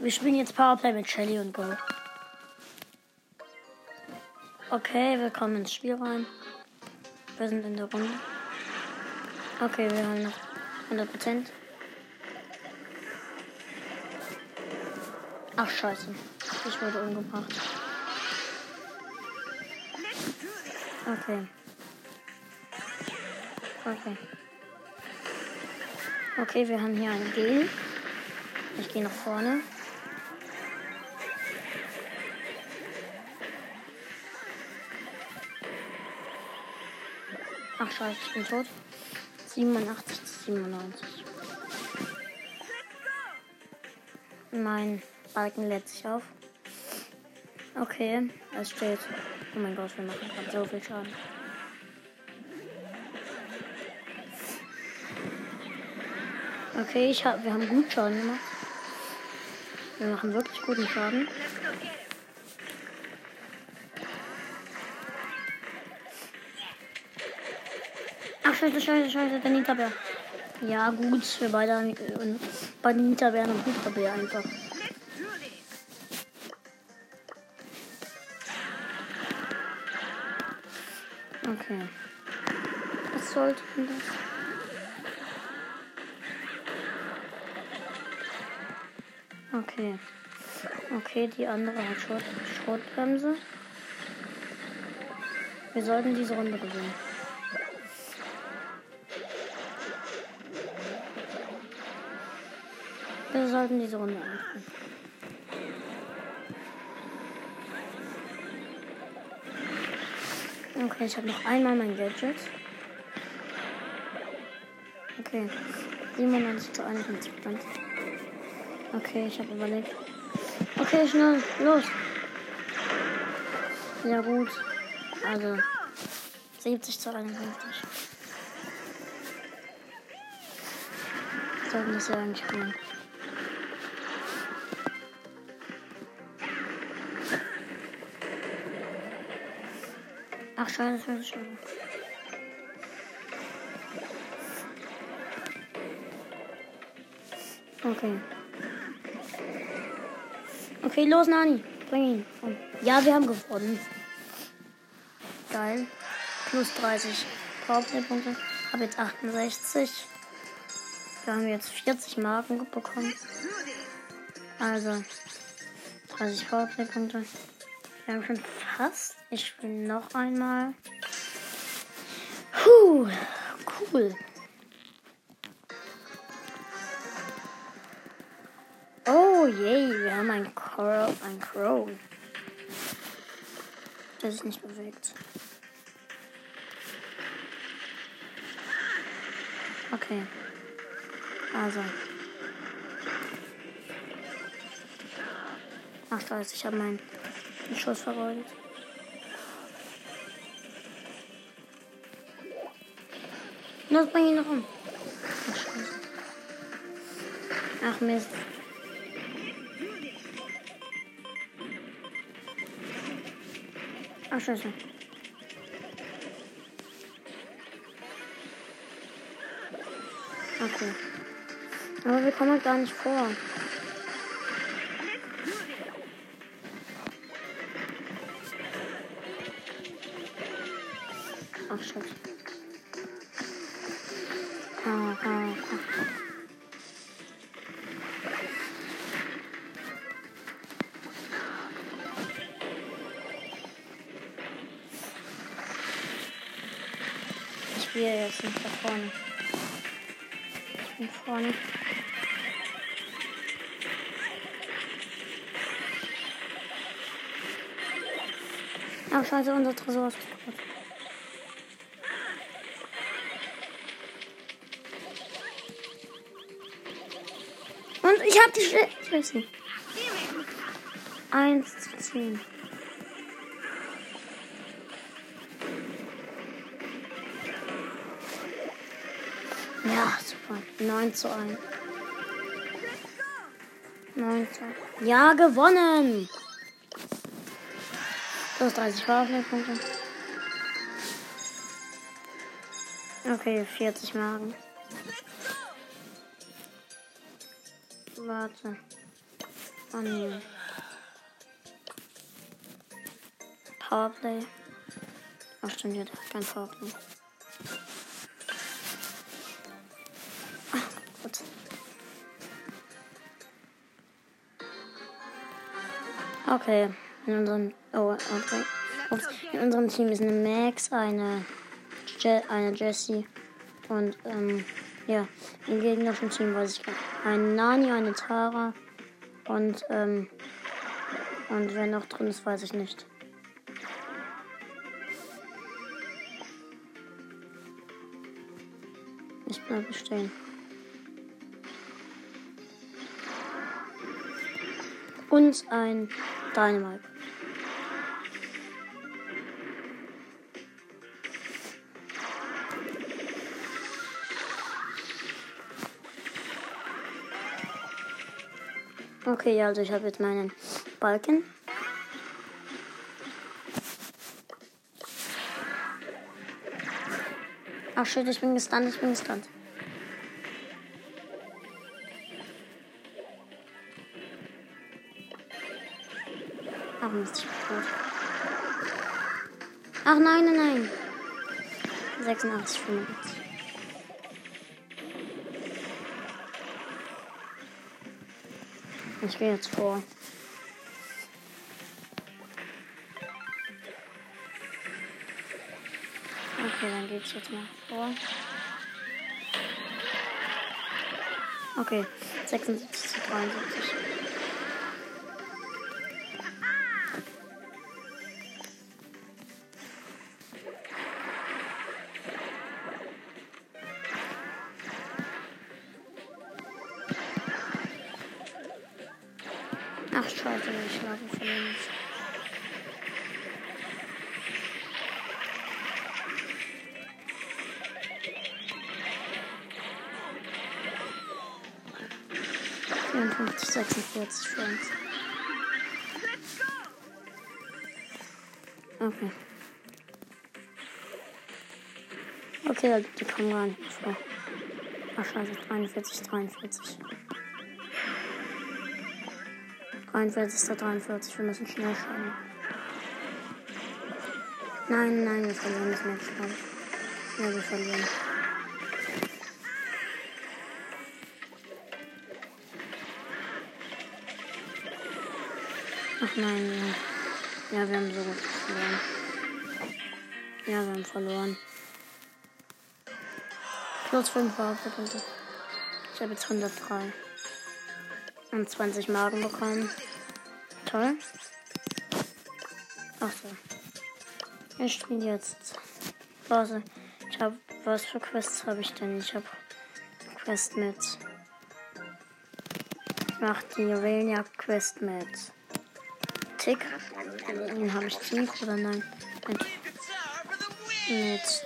Wir spielen jetzt Powerplay mit Shelly und Go. Okay, wir kommen ins Spiel rein. Wir sind in der Runde. Okay, wir haben noch 100%. Ach, scheiße. Ich wurde umgebracht. Okay. Okay. Okay, wir haben hier ein Gel. Ich gehe nach vorne. Ach scheiße, ich bin tot. 87 zu 97. Mein Balken lädt sich auf. Okay, es steht. Oh mein Gott, wir machen gerade so viel Schaden. Okay, ich hab, wir haben gut Schaden gemacht. Wir machen wirklich guten Schaden. Scheiße, scheiße, scheiße, der Nita-Bär. Ja, gut, wir beide haben bei den Nita-Bären und Nita-Bär einfach. Okay. Was sollte denn das? Okay. Okay, die andere hat Schrot Schrotbremse. Wir sollten diese Runde gewinnen. Sollten diese Runde anfangen. Okay, ich habe noch einmal mein Gadget. Okay. 97 zu 51 Prozent. Okay, ich habe überlegt. Okay, schnell, los. Ja gut. Also 70 zu 51. Sollten das ja eigentlich spielen. Schade, schade, schade. Okay. Okay, los, Nani. Bring ihn. Komm. Ja, wir haben gewonnen. Geil. Plus 30 Powerplay-Punkte. Hab jetzt 68. Wir haben jetzt 40 Marken bekommen. Also 30 Powerplay-Punkte. Wir haben schon fast. Ich spiele noch einmal. Puh, cool. Oh je, wir haben ein Crow, ein Crow. Das ist nicht bewegt. Okay. Also. Ach, scheiße, ich habe meinen Schuss vergeudet. Los, bring ihn noch um. Ach. Ach, Mist. Ach, scheiße. Okay. Aber wir kommen gar nicht vor. Scheiße, unser Tresor ist kaputt. Und ich hab die Schle Ich weiß nicht. 1 zu 10. Ja, super. 9 zu 1. 9 zu 1. Ja, gewonnen! Plus 30 Powerplay-Punkte. Okay, 40 Magen. Warte. Oh nee. Powerplay. Ach stimmt, hier kein Powerplay. Ach, gut. Okay, in unserem oh, okay. In unserem Team ist eine Max, eine Je eine Jessie und ähm, ja, im gegnerischen Team weiß ich gar nicht. Ein Nani, eine Tara und ähm, und wer noch drin ist, weiß ich nicht. Ich bleibe stehen. Und ein Dynamite. Okay, also ich habe jetzt meinen Balken. Ach shit, ich bin gestunt, ich bin gestunt. Ach Mist, ich bin tot. Ach nein, nein, nein. 86, 85. Ich gehe jetzt vor. Okay, dann geht's jetzt mal vor. Okay, 76 zu 73. 54, 46 Friends. Okay. Okay, da gibt die kommen gar nicht mehr vor. Wahrscheinlich 43, 43. 43, 43, wir müssen schnell schauen. Nein, nein, wir verlieren nicht mehr schnell. Ja, wir verlieren. Ach nein, ja. Ja, wir haben so gut verloren. Ja, wir haben verloren. Plus 5 Punkte. Ich habe jetzt 103. Und 20 Magen bekommen. Toll. Ach so. Ich spiele jetzt. Warte. Ich habe. Was für Quests habe ich denn? Ich habe Quest mit. Ich mach die Juwelenjagd-Quest mit. Tick. Den habe ich Tick oder nein? Mit. mit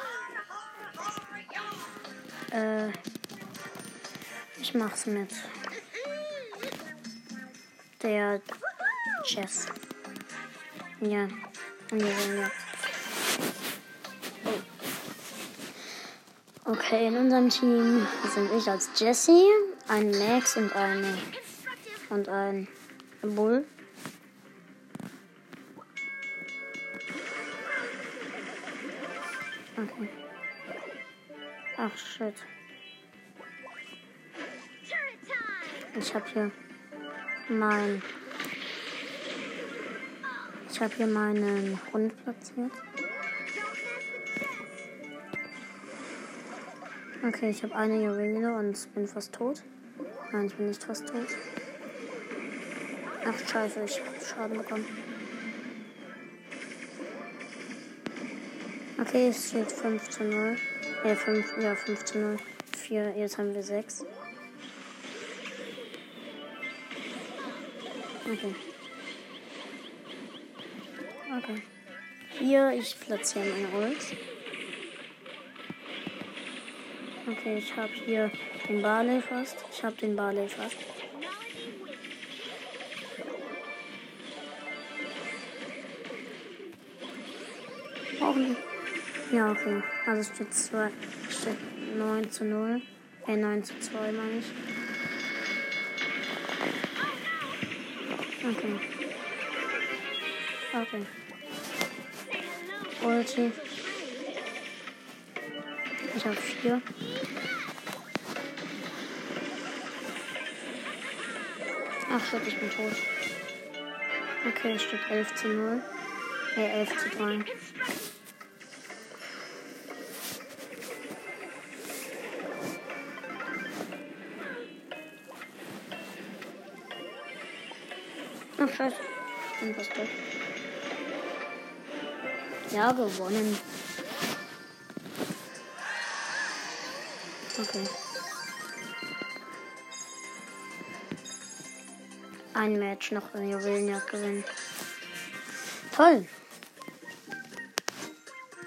äh. Ich mach's mit der Chess. Ja. Ja, ja. Oh. Okay, in unserem Team sind ich als Jesse, ein Max und eine und ein Bull. Ach shit. Ich hab hier mein. Ich habe hier meinen Hund platziert. Okay, ich habe eine Juwele und bin fast tot. Nein, ich bin nicht fast tot. Ach, scheiße, ich habe Schaden bekommen. Okay, es steht 5 zu 0. Äh, 5, ja, 5 zu 0. 4, jetzt haben wir 6. Okay. Okay. Hier, ich platziere meine Ult. Okay, ich habe hier den Barley fast. Ich habe den Barley fast. Brauchen Ja, okay. Also steht 2, steht 9 zu 0. Äh, 9 zu 2 meine ich. Okay. Okay. Ulti. Ich habe vier. Ach shit, ich bin tot. Okay, steht 11 zu 0. Äh, 11 zu 3. Durch. Ja, gewonnen. Okay. Ein Match noch in Juwelenjagd gewinnen. Toll.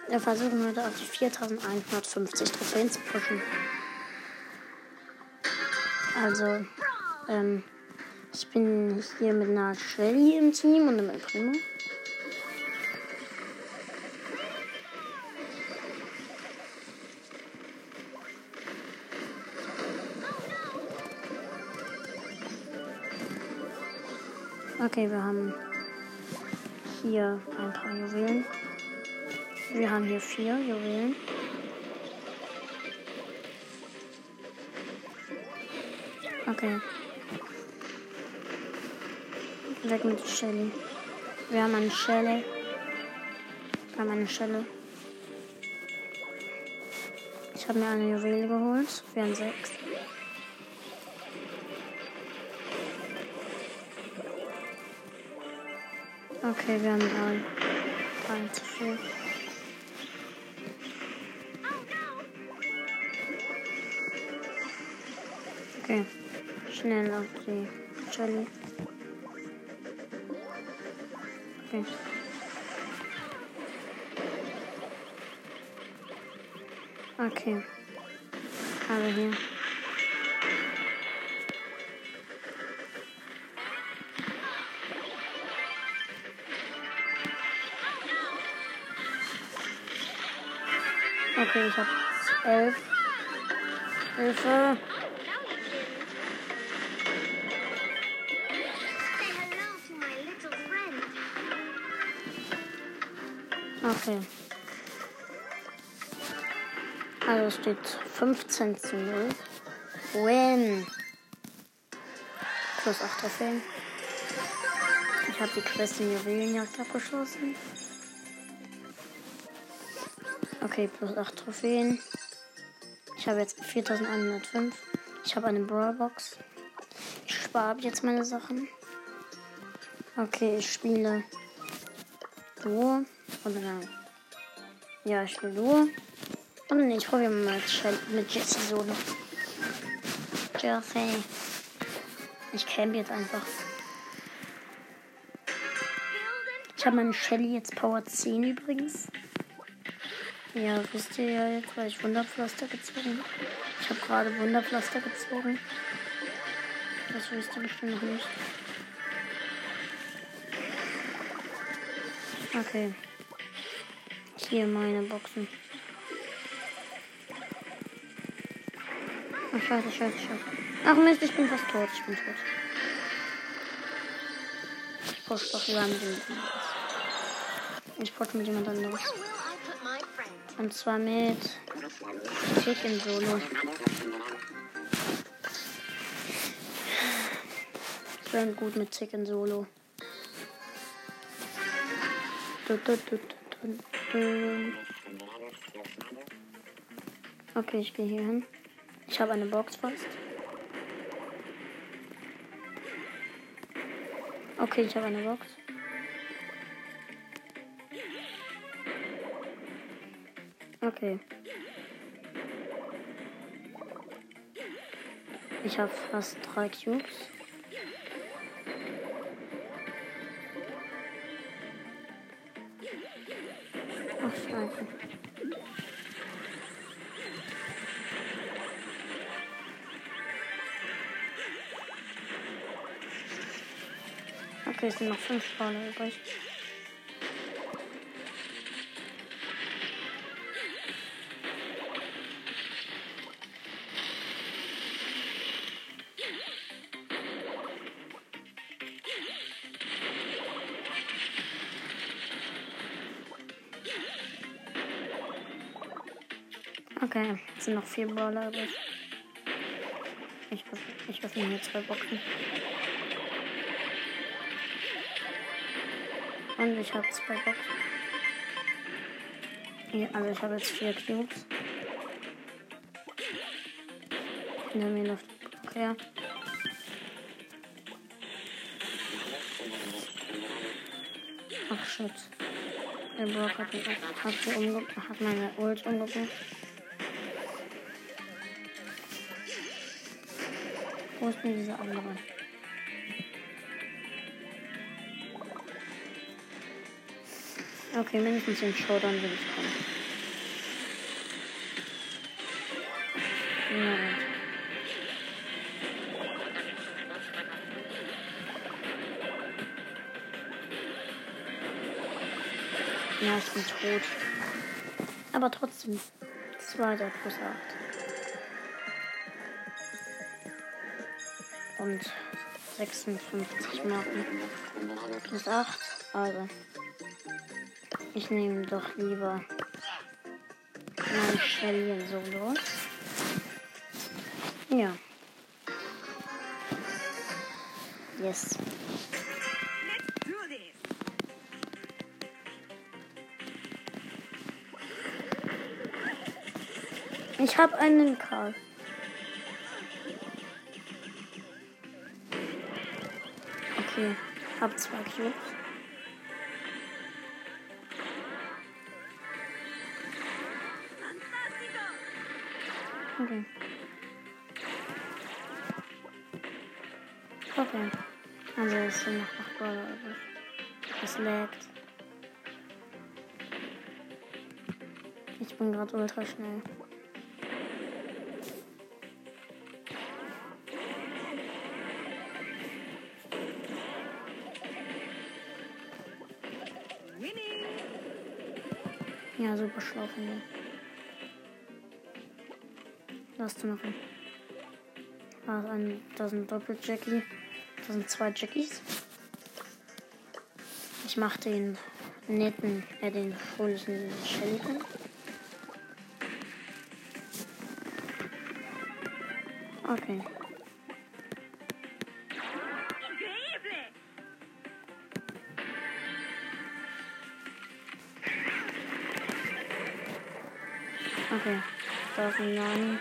Wir versuchen heute auf die 4150 Trophäen zu pushen. Also, ähm, ich bin hier mit einer Shelly im Team und mit Primo. Okay, wir haben hier ein paar Juwelen. Wir haben hier vier Juwelen. Okay. Weg mit Shelly. Wir haben eine Schelle. Wir haben eine Schelle. Ich habe mir eine Juwele geholt. Wir haben sechs. Okay, wir haben drei. Drei zu viel. Okay. Schnell auf die Shelly. Okay. Okay. Aber hier. Okay, ich hab elf. Hilfe. Okay. Also steht 15 zu 0. Win. Plus 8 Trophäen. Ich habe die Quest in Juwelenjagd abgeschlossen. Okay, plus 8 Trophäen. Ich habe jetzt 4105. Ich habe eine Brawlbox. Ich spare jetzt meine Sachen. Okay, ich spiele Duo. Oder nein. Ja, ich spiele Duo. Und ich probiere mal mit, Jesse Solo. Jesse. Ich camp jetzt einfach. Ich habe meine Shelly jetzt Power 10 übrigens. Ja, wisst ihr ja jetzt, weil ich Wunderpflaster gezogen habe. Ich habe gerade Wunderpflaster gezogen. Das wisst ihr bestimmt noch nicht. Okay. Hier meine Boxen. Ach, scheiße, scheiße, scheiße. Ach Mist, ich bin fast tot. Ich bin tot. Ich push doch lieber mit anderes. Ich push mit jemand friend? Und zwar mit Chicken Solo. Ich bin gut mit Chicken Solo. Du, du, du, du, du. Okay, ich gehe hier hin. Ich habe eine Box fast. Okay, ich habe eine Box. Okay. Ich habe fast drei Cubes. Scheiße. Okay, es sind noch fünf Spawner übrig. Okay, es sind noch vier Brawler übrig. Ich, ich öffne hier zwei Boxen. Und ich habe zwei Boxen. Ja, also ich habe jetzt vier Cubes. Hinter mir läuft okay. Ach shit. Der Brock hat, hat, umge hat meine Ult umgebracht. Wo ist denn dieser andere? Okay, mindestens den Showdown will ich kommen. Ja, ich bin tot. Aber trotzdem. Zweiter plus 8. Und 56 Marken. Plus 8. Also. Ich nehme doch lieber mein Shelly Solo. Ja. Yes. Ich habe einen Karl. Hab zwei Cubes. Okay. Okay. Also es sind noch Brawler übrig. Es laggt. Ich bin gerade ultra schnell. Ja, super schlau von. Was du noch? Da, ist sind Doppel-Jackie. Da sind zwei Jackies. Ich mach den netten, äh, den fröhlichen hin. Okay. Okay. Da sind neun.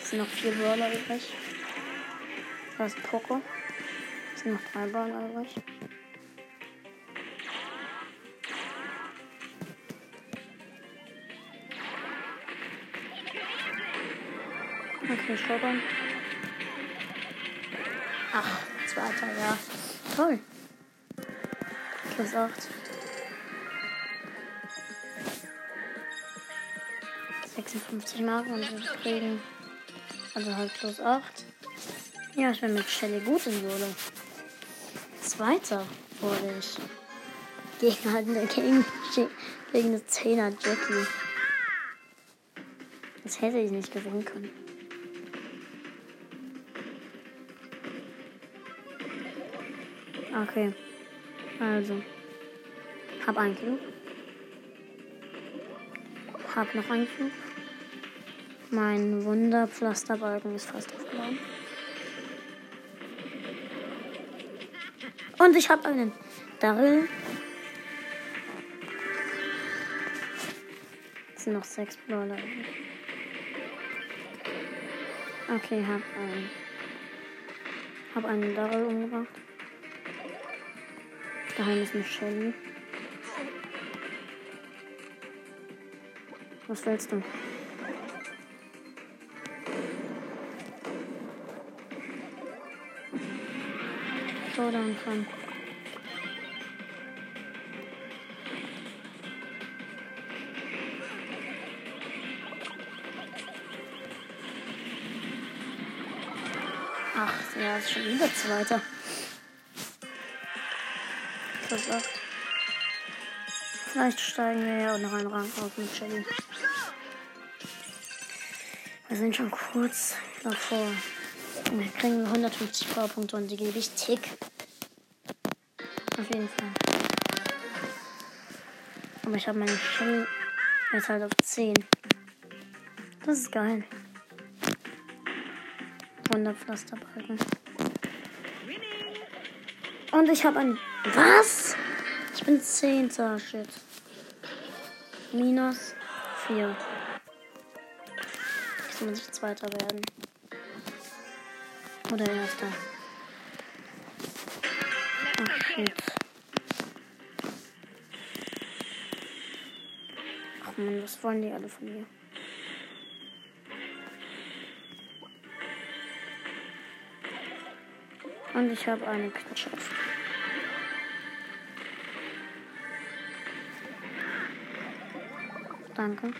Es sind noch vier Brawler übrig. Da ist Poco. Es sind noch drei Brawler übrig. Okay, Showdown. Ach, zweiter, ja. Toll. Plus 8. 56 Marken und wir kriegen also halt plus 8. Ja, ich bin mit Shelly gut in Solo. Zweiter wurde ich. Gegen halt eine gegen, eine 10er Jackie. Das hätte ich nicht gewinnen können. Okay. Also. Hab ein Cube. Hab noch ein Cube. Mein Wunderpflasterbalken ist fast aufgebaut. Und ich habe einen Daryl. Es sind noch sechs Brawler. Okay, hab einen. Hab einen Daryl umgebracht. Daheim ist eine Shelly. Was willst du? Showdown kann. Ach, ja, ist schon wieder Zweiter. Plus 8. Vielleicht steigen wir ja auch noch einen Rang auf mit Shelly. Wir sind schon kurz davor. Wir kriegen 150 Powerpunkte und die gebe ich Tick. Jeden Fall. Aber ich habe meine Shelly Jetzt halt auf 10. Das ist geil. 100 Pflasterbalken. Und ich habe ein. Was? Ich bin 10. Shit. Minus 4. Jetzt muss ich Zweiter werden. Oder Erster. Ach, shit. Ach man, was wollen die alle von mir? Und ich habe eine Knatschaft. Danke.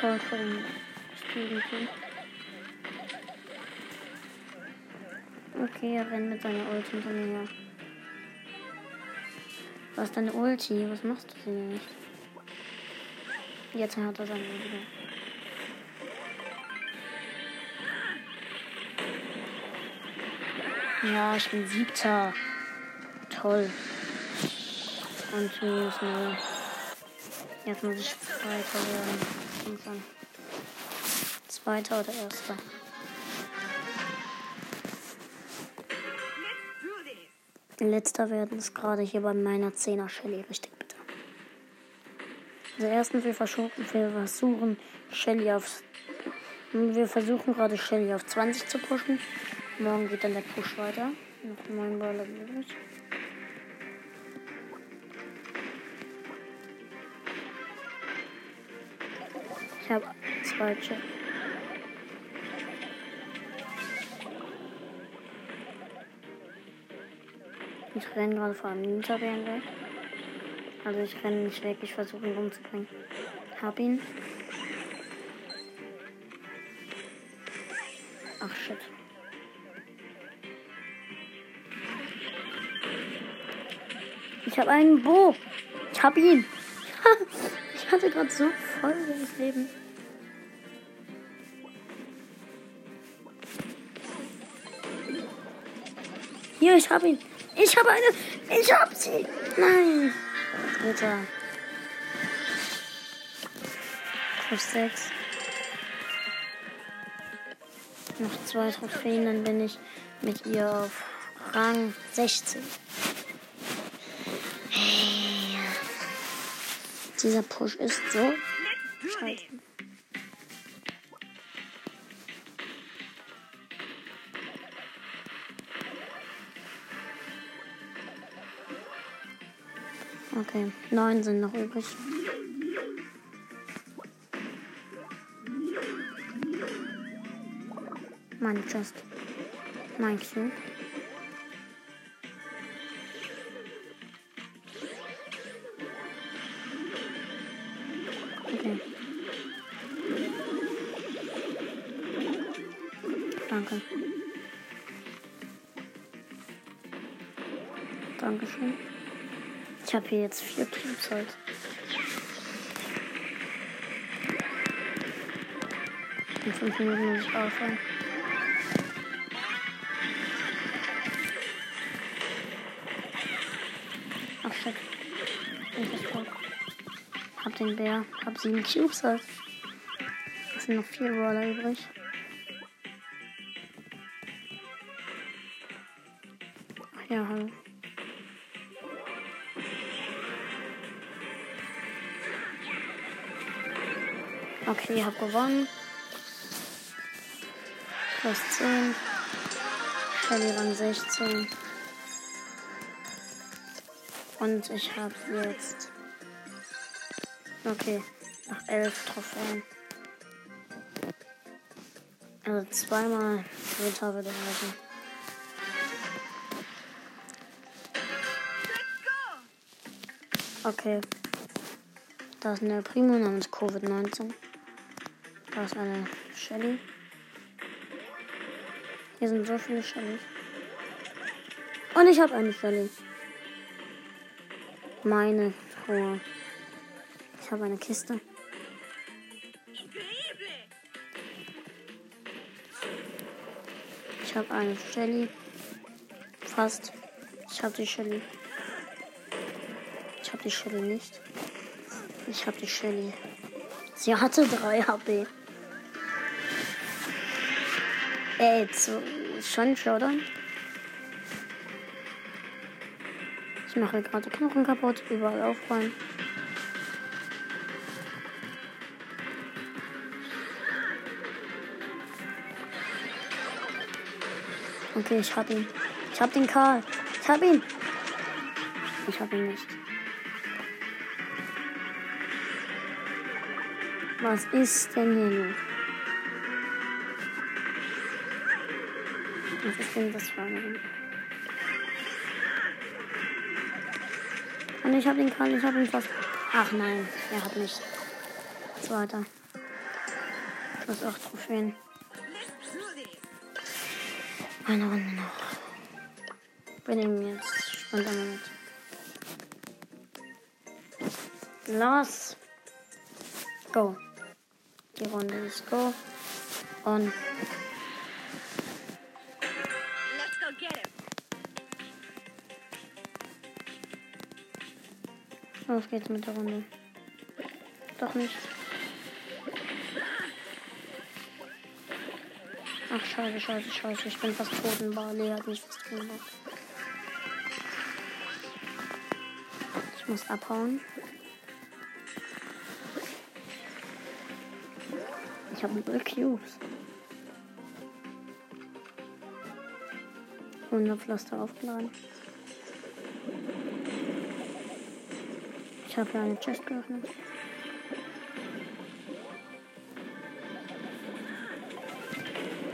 Toll für den Steven. Okay, er rennt mit seiner Ulti hinter mir. Was ist deine Ulti? Was machst du sie nicht? Jetzt hat er seine Ulti. Ja, ich bin siebter. Toll. Und minus null. Jetzt muss ich zweiter werden. Irgendwann. Zweiter oder erster. Letzter werden ist gerade hier bei meiner 10er Shelly richtig. Also erstens, wir wir versuchen Shelly auf. Wir versuchen gerade Shelly auf 20 zu pushen. Morgen geht dann der Push weiter. Noch neun Baller übrig. Ich habe zwei Chips. Ich renne gerade vor einem Ninja-Bären weg. Also ich renne nicht weg, ich versuche umzubringen. Hab ihn. Ach shit. Ich habe einen Bo. Ich hab ihn. ich hatte gerade so voll das Leben. Hier, ich hab ihn. Ich habe eine. Ich hab sie. Nein. Dritter. Plus sechs. Noch zwei Trophäen, dann bin ich mit ihr auf Rang 16. Hey. Dieser Push ist so scheiße. Okay, neun sind noch übrig. Mein Chest. Mein Cube. Habe hier jetzt vier Cubes halt. In fünf Minuten muss ich aufhören. Ach shit. Ich bin tot. Hab den Bär. Hab sieben Cubes halt. Es sind noch vier Roller übrig. Ach ja, hallo. Okay, hab gewonnen. Plus 10. Shelly Rang 16. Und ich habe jetzt. Okay, nach 11 Trophäen. Also zweimal Dritter würde reichen. Okay. Da ist eine Primo namens Covid-19. Da ist eine Shelly. Hier sind so viele Shellys. Und ich habe eine Shelly. Meine Truhe. Ich habe eine Kiste. Ich habe eine Shelly. Fast. Ich habe die Shelly. Ich habe die Shelly nicht. Ich habe die Shelly. Sie hatte 3 HP. Ey, so, schon Showdown. Ich mache gerade Knochen kaputt, überall aufräumen. Okay, ich hab ihn. Ich hab den Karl. Ich hab ihn. Ich hab ihn nicht. Was ist denn hier los? Ist denn das für ein... Und ich hab den Karl, ich hab ihn fast... Ach nein, er hat mich. Zweiter. Ich muss auch Trophäen. Eine Runde noch. Wir nehmen jetzt spontan mit. Los. Go. Die Runde ist go. Und los geht's mit der Runde. Doch nicht. Ach, scheiße, scheiße, scheiße. Ich bin fast tot und Barley hat mich fast gemacht. Ich muss abhauen. Ich habe null Cubes. 100 Pflaster aufgeladen. Ich habe hier eine Chest geöffnet.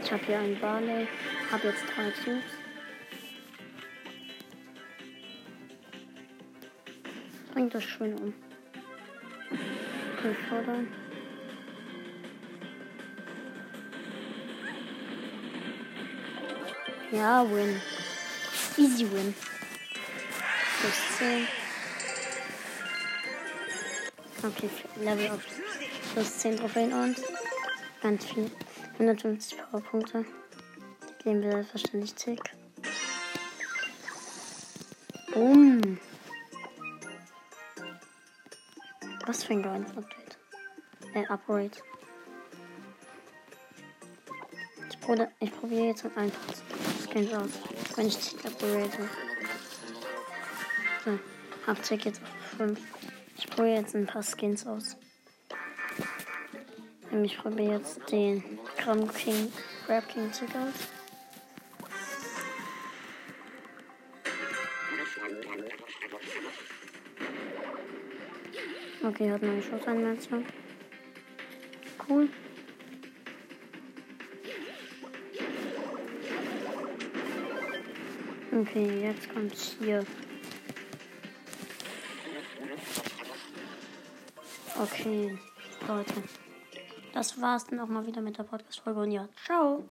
Ich habe hier einen Barley. Habe jetzt drei Cubes. Bringt das schön um. Okay, Showdown. Ja, win. Easy win. Plus 10. Okay, Level auf. Plus 10 Trophäen und ganz viel. 150 Powerpunkte. Die geben wir selbstverständlich zig. Boom. Was für ein geiles Update. Äh, Upgrade. Ich, probiere- ich probiere jetzt mit einfach Skins aus. Wenn ich Tick upgrade. So, hab Tick jetzt auf 5. Ich probiere jetzt ein paar Skins aus. Ich probiere jetzt den Crab King, Crab King Tick aus. Okay, hat meine Schussanimation. Cool. Okay, jetzt kommt hier. Okay, Leute. Das war's dann auch mal wieder mit der Podcast-Folge und ja, ciao.